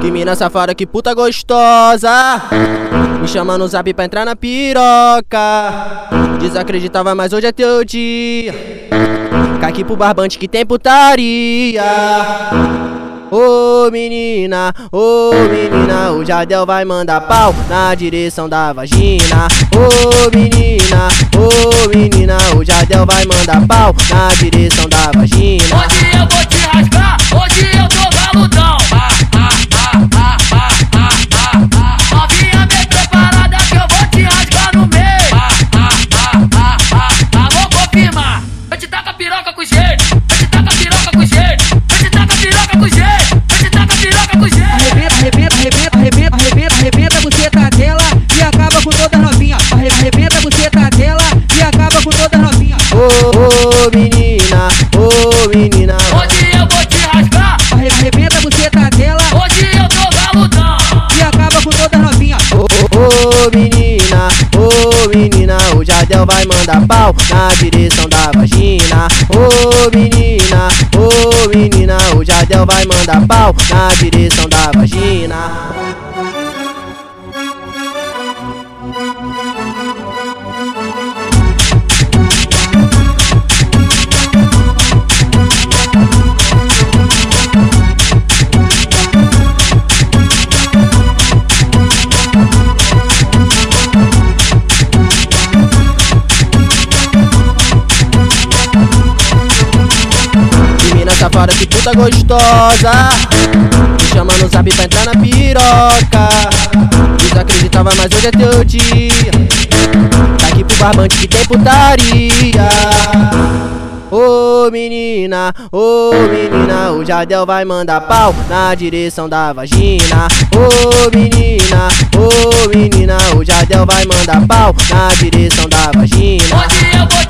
Que mina safada, que puta gostosa. Me chama no zap pra entrar na piroca. Desacreditava, mas hoje é teu dia. Cai aqui pro barbante que tem putaria. Ô oh, menina, ô oh, menina, o Jadel vai mandar pau na direção da vagina. Ô oh, menina, ô menina, o Jadel vai mandar pau na direção da vagina. Ô oh, menina, ô oh, menina, Hoje eu vou te rasgar, Arrebenta a buceta dela hoje eu tô galudão. e acaba com toda novinha. Ô ô, menina, ô menina, o Jadel vai mandar pau na direção da vagina. Ô menina, ô menina, o Jadel vai mandar pau na direção da vagina. Safada, que puta gostosa. Me chama no zap pra entrar na piroca. Desacreditava, mas hoje é teu dia. Tá aqui pro barbante que tem putaria. Ô menina, ô menina, o Jadel vai mandar pau na direção da vagina. Ô menina, ô menina, o Jadel vai mandar pau na direção da vagina. Hoje eu vou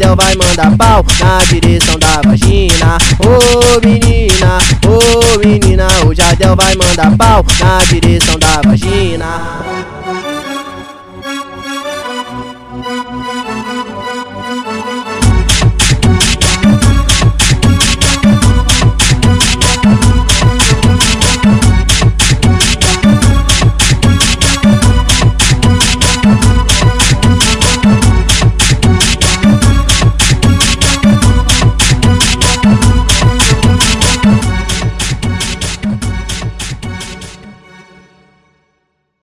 o Jadel vai mandar pau na direção da vagina. Ô menina, ô menina, o Jadel vai mandar pau na direção da vagina.